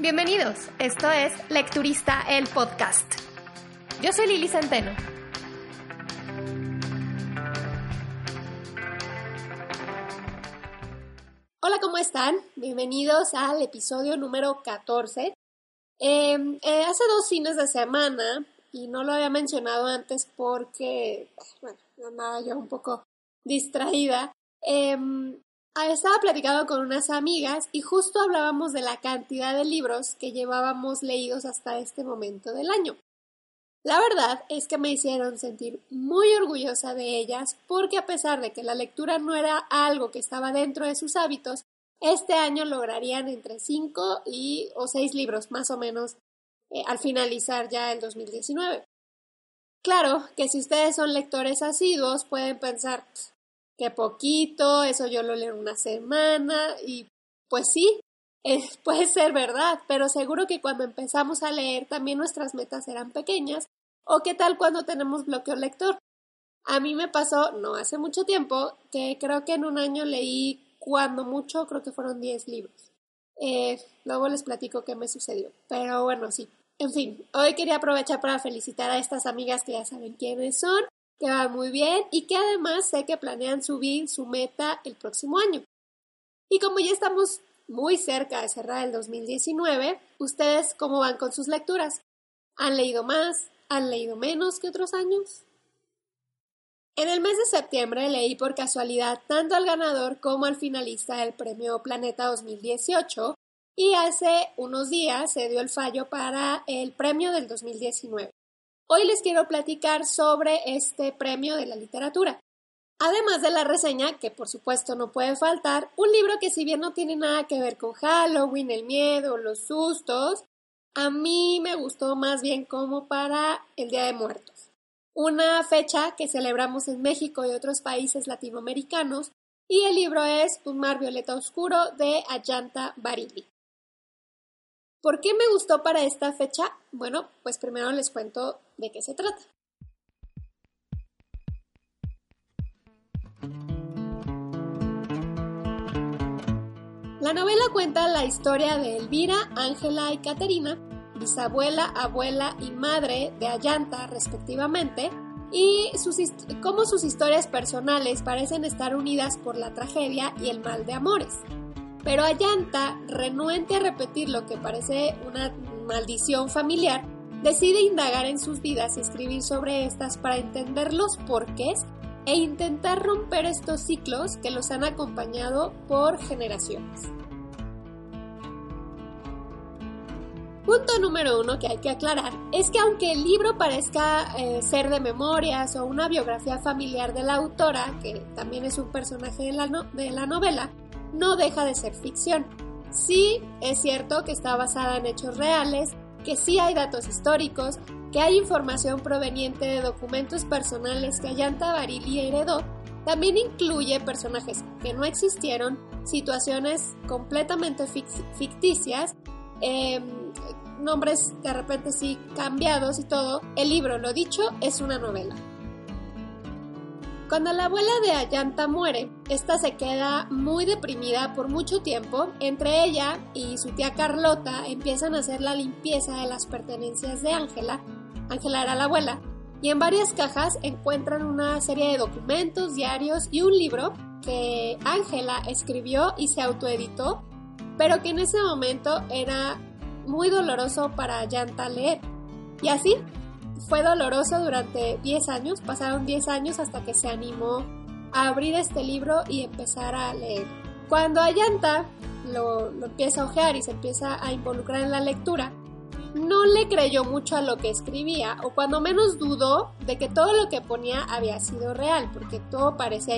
Bienvenidos, esto es Lecturista el Podcast. Yo soy Lili Centeno. Hola, ¿cómo están? Bienvenidos al episodio número 14. Em, eh, hace dos fines de semana, y no lo había mencionado antes porque, bueno, andaba yo un poco distraída, eh, estaba platicando con unas amigas y justo hablábamos de la cantidad de libros que llevábamos leídos hasta este momento del año. La verdad es que me hicieron sentir muy orgullosa de ellas porque a pesar de que la lectura no era algo que estaba dentro de sus hábitos, este año lograrían entre 5 y o 6 libros más o menos eh, al finalizar ya el 2019. Claro que si ustedes son lectores asiduos pueden pensar que poquito, eso yo lo leo una semana y pues sí, puede ser verdad, pero seguro que cuando empezamos a leer también nuestras metas eran pequeñas. ¿O qué tal cuando tenemos bloqueo lector? A mí me pasó, no hace mucho tiempo, que creo que en un año leí cuando mucho, creo que fueron 10 libros. Eh, luego les platico qué me sucedió. Pero bueno, sí. En fin, hoy quería aprovechar para felicitar a estas amigas que ya saben quiénes son, que van muy bien y que además sé que planean subir su meta el próximo año. Y como ya estamos muy cerca de cerrar el 2019, ¿ustedes cómo van con sus lecturas? ¿Han leído más? ¿Han leído menos que otros años? En el mes de septiembre leí por casualidad tanto al ganador como al finalista del Premio Planeta 2018 y hace unos días se dio el fallo para el premio del 2019. Hoy les quiero platicar sobre este premio de la literatura. Además de la reseña, que por supuesto no puede faltar, un libro que si bien no tiene nada que ver con Halloween, el miedo, los sustos, a mí me gustó más bien como para el Día de Muertos. Una fecha que celebramos en México y otros países latinoamericanos, y el libro es Un mar violeta oscuro de Ayanta Barili. ¿Por qué me gustó para esta fecha? Bueno, pues primero les cuento de qué se trata. La novela cuenta la historia de Elvira, Ángela y Caterina, bisabuela, abuela y madre de Ayanta respectivamente, y cómo sus historias personales parecen estar unidas por la tragedia y el mal de amores. Pero Ayanta, renuente a repetir lo que parece una maldición familiar, decide indagar en sus vidas y escribir sobre estas para entender los porqués e intentar romper estos ciclos que los han acompañado por generaciones. Punto número uno que hay que aclarar es que aunque el libro parezca eh, ser de memorias o una biografía familiar de la autora, que también es un personaje de la, de la novela, no deja de ser ficción. Sí, es cierto que está basada en hechos reales, que sí hay datos históricos, que hay información proveniente de documentos personales que Ayanta Barili heredó, también incluye personajes que no existieron, situaciones completamente ficticias, em, nombres de repente sí cambiados y todo. El libro, lo dicho, es una novela. Cuando la abuela de Ayanta muere, esta se queda muy deprimida por mucho tiempo. Entre ella y su tía Carlota empiezan a hacer la limpieza de las pertenencias de Ángela. Ángela era la abuela. Y en varias cajas encuentran una serie de documentos, diarios y un libro que Ángela escribió y se autoeditó, pero que en ese momento era muy doloroso para Ayanta leer. Y así fue doloroso durante 10 años, pasaron 10 años hasta que se animó a abrir este libro y empezar a leer. Cuando Ayanta lo, lo empieza a ojear y se empieza a involucrar en la lectura, no le creyó mucho a lo que escribía, o cuando menos dudó de que todo lo que ponía había sido real, porque todo parecía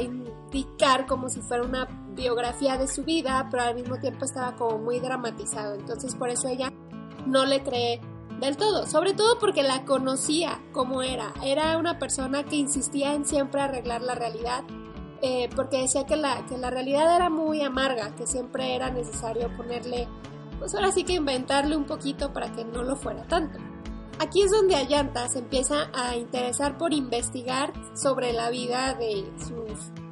platicar como si fuera una biografía de su vida, pero al mismo tiempo estaba como muy dramatizado. Entonces por eso ella no le cree del todo, sobre todo porque la conocía como era. Era una persona que insistía en siempre arreglar la realidad, eh, porque decía que la, que la realidad era muy amarga, que siempre era necesario ponerle, pues ahora sí que inventarle un poquito para que no lo fuera tanto. Aquí es donde Ayanta se empieza a interesar por investigar sobre la vida de,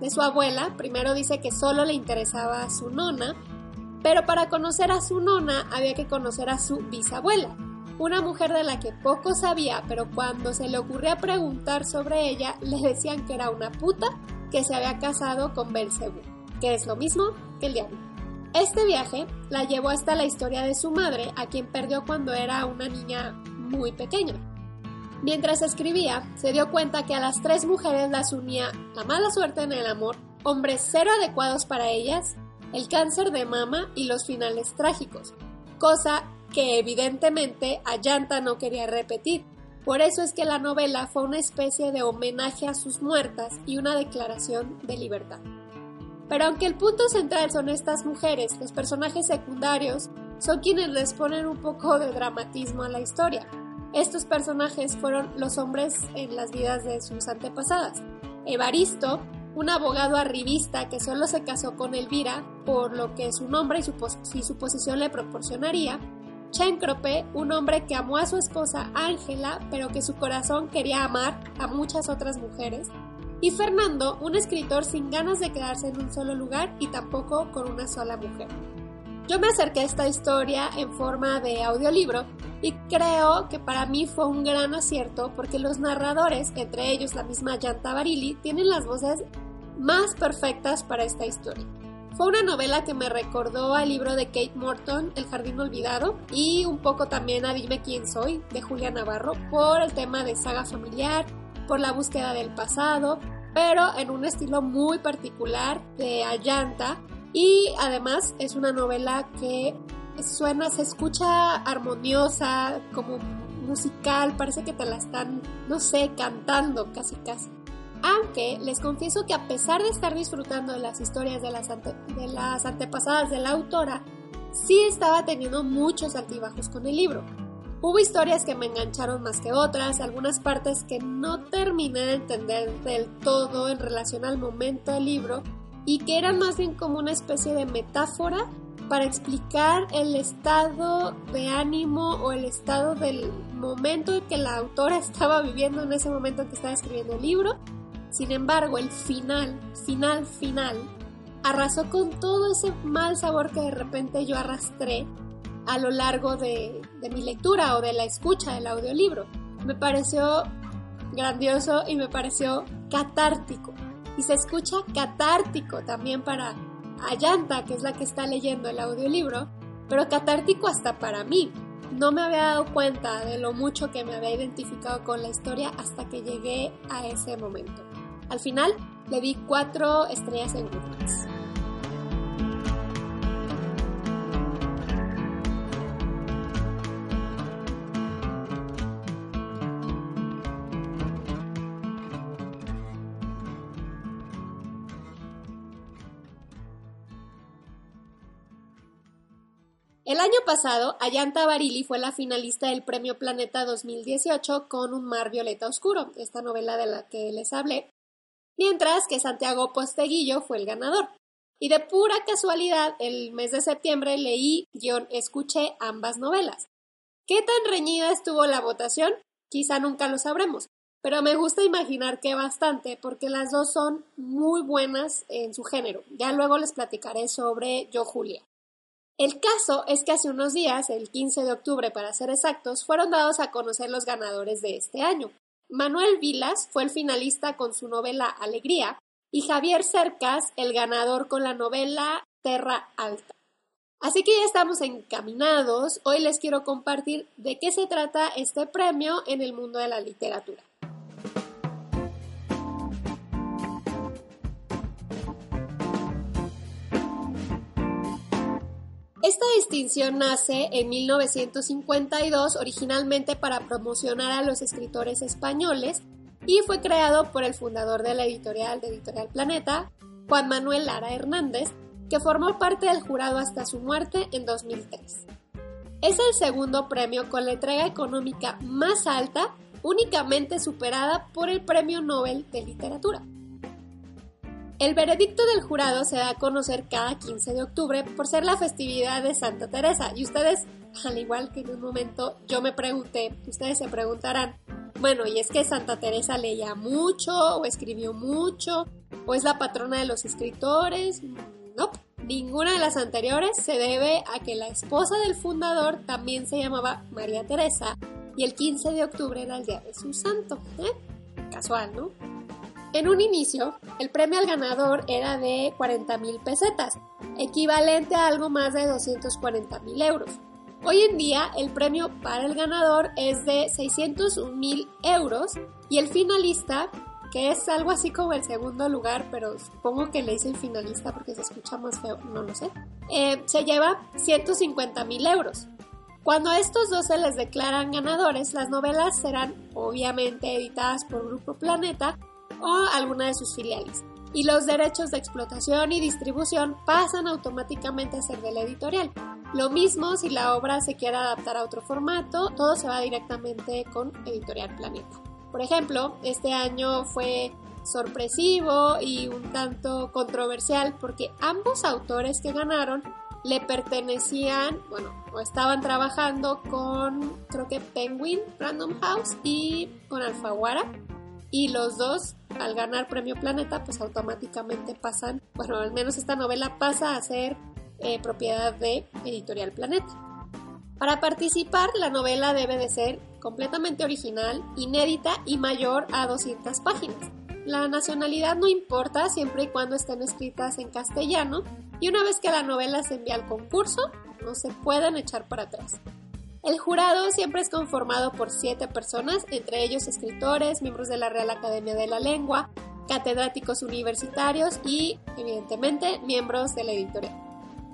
de su abuela. Primero dice que solo le interesaba a su nona, pero para conocer a su nona había que conocer a su bisabuela, una mujer de la que poco sabía, pero cuando se le ocurría preguntar sobre ella, le decían que era una puta que se había casado con Belcebú, que es lo mismo que el diablo. Este viaje la llevó hasta la historia de su madre, a quien perdió cuando era una niña muy pequeña. Mientras escribía, se dio cuenta que a las tres mujeres las unía la mala suerte en el amor, hombres cero adecuados para ellas, el cáncer de mama y los finales trágicos, cosa que evidentemente Ayanta no quería repetir. Por eso es que la novela fue una especie de homenaje a sus muertas y una declaración de libertad. Pero aunque el punto central son estas mujeres, los personajes secundarios son quienes les ponen un poco de dramatismo a la historia. Estos personajes fueron los hombres en las vidas de sus antepasadas. Evaristo, un abogado arribista que solo se casó con Elvira por lo que su nombre y su, su posición le proporcionaría. Chencrope, un hombre que amó a su esposa Ángela, pero que su corazón quería amar a muchas otras mujeres. Y Fernando, un escritor sin ganas de quedarse en un solo lugar y tampoco con una sola mujer. Yo me acerqué a esta historia en forma de audiolibro y creo que para mí fue un gran acierto porque los narradores, entre ellos la misma Yanta Barili, tienen las voces más perfectas para esta historia. Fue una novela que me recordó al libro de Kate Morton, El Jardín Olvidado, y un poco también a Dime quién soy, de Julia Navarro, por el tema de saga familiar, por la búsqueda del pasado, pero en un estilo muy particular de Ayanta y además es una novela que suena, se escucha armoniosa, como musical, parece que te la están, no sé, cantando casi casi. Aunque les confieso que a pesar de estar disfrutando de las historias de las, de las antepasadas de la autora, sí estaba teniendo muchos altibajos con el libro. Hubo historias que me engancharon más que otras, algunas partes que no terminé de entender del todo en relación al momento del libro y que eran más bien como una especie de metáfora para explicar el estado de ánimo o el estado del momento en que la autora estaba viviendo en ese momento en que estaba escribiendo el libro. Sin embargo, el final, final, final, arrasó con todo ese mal sabor que de repente yo arrastré a lo largo de, mi lectura o de la escucha del audiolibro. Me pareció grandioso y me pareció catártico y se escucha catártico también para Ayanta, que es la que está leyendo el audiolibro, pero catártico hasta para mí. No me había dado cuenta de lo mucho que me había identificado con la historia hasta que llegué a ese momento. Al final le di cuatro estrellas en Goodreads. El año pasado, Ayanta Barili fue la finalista del Premio Planeta 2018 con Un mar violeta oscuro, esta novela de la que les hablé, mientras que Santiago Posteguillo fue el ganador. Y de pura casualidad, el mes de septiembre leí, guion, escuché ambas novelas. ¿Qué tan reñida estuvo la votación? Quizá nunca lo sabremos, pero me gusta imaginar que bastante, porque las dos son muy buenas en su género. Ya luego les platicaré sobre Yo Julia. El caso es que hace unos días, el 15 de octubre para ser exactos, fueron dados a conocer los ganadores de este año. Manuel Vilas fue el finalista con su novela Alegría y Javier Cercas el ganador con la novela Terra Alta. Así que ya estamos encaminados. Hoy les quiero compartir de qué se trata este premio en el mundo de la literatura. Esta distinción nace en 1952 originalmente para promocionar a los escritores españoles y fue creado por el fundador de la editorial de Editorial Planeta, Juan Manuel Lara Hernández, que formó parte del jurado hasta su muerte en 2003. Es el segundo premio con la entrega económica más alta, únicamente superada por el Premio Nobel de Literatura. El veredicto del jurado se da a conocer cada 15 de octubre por ser la festividad de Santa Teresa. Y ustedes, al igual que en un momento yo me pregunté, ustedes se preguntarán, bueno, ¿y es que Santa Teresa leía mucho o escribió mucho o es la patrona de los escritores? No, ninguna de las anteriores se debe a que la esposa del fundador también se llamaba María Teresa y el 15 de octubre era el día de su santo. ¿eh? Casual, ¿no? En un inicio, el premio al ganador era de 40 mil pesetas, equivalente a algo más de 240 mil euros. Hoy en día, el premio para el ganador es de 601 mil euros y el finalista, que es algo así como el segundo lugar, pero supongo que le dicen finalista porque se escucha más feo, no lo sé, eh, se lleva 150 mil euros. Cuando a estos dos se les declaran ganadores, las novelas serán obviamente editadas por Grupo Planeta o alguna de sus filiales. Y los derechos de explotación y distribución pasan automáticamente a ser de la editorial. Lo mismo si la obra se quiere adaptar a otro formato, todo se va directamente con Editorial Planeta. Por ejemplo, este año fue sorpresivo y un tanto controversial porque ambos autores que ganaron le pertenecían, bueno, o estaban trabajando con, creo que Penguin Random House y con Alfaguara y los dos al ganar premio Planeta pues automáticamente pasan, bueno al menos esta novela pasa a ser eh, propiedad de Editorial Planeta. Para participar la novela debe de ser completamente original, inédita y mayor a 200 páginas. La nacionalidad no importa siempre y cuando estén escritas en castellano y una vez que la novela se envía al concurso no se pueden echar para atrás. El jurado siempre es conformado por siete personas, entre ellos escritores, miembros de la Real Academia de la Lengua, catedráticos universitarios y, evidentemente, miembros de la editorial.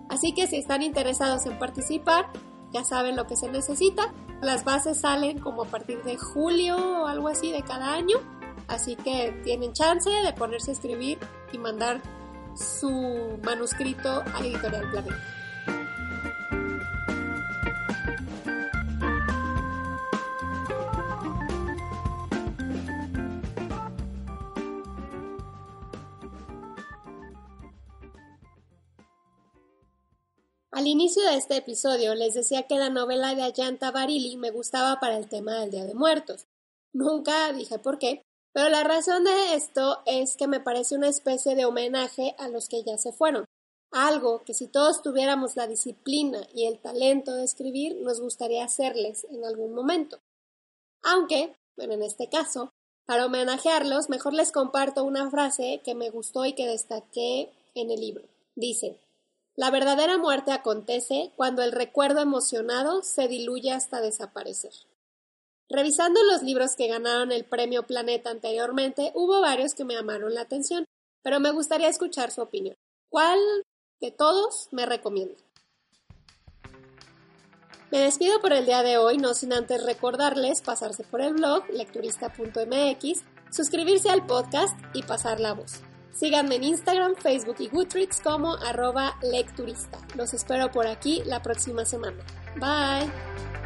Así que si están interesados en participar, ya saben lo que se necesita. Las bases salen como a partir de julio o algo así de cada año, así que tienen chance de ponerse a escribir y mandar su manuscrito a Editorial Planeta. Al inicio de este episodio les decía que la novela de Ayanta Barili me gustaba para el tema del Día de Muertos. Nunca dije por qué, pero la razón de esto es que me parece una especie de homenaje a los que ya se fueron. Algo que si todos tuviéramos la disciplina y el talento de escribir, nos gustaría hacerles en algún momento. Aunque, bueno, en este caso, para homenajearlos, mejor les comparto una frase que me gustó y que destaqué en el libro. Dice, la verdadera muerte acontece cuando el recuerdo emocionado se diluye hasta desaparecer. Revisando los libros que ganaron el premio Planeta anteriormente, hubo varios que me llamaron la atención, pero me gustaría escuchar su opinión. ¿Cuál de todos me recomienda? Me despido por el día de hoy, no sin antes recordarles pasarse por el blog lecturista.mx, suscribirse al podcast y pasar la voz. Síganme en Instagram, Facebook y Goodreads como arroba lecturista. Los espero por aquí la próxima semana. Bye.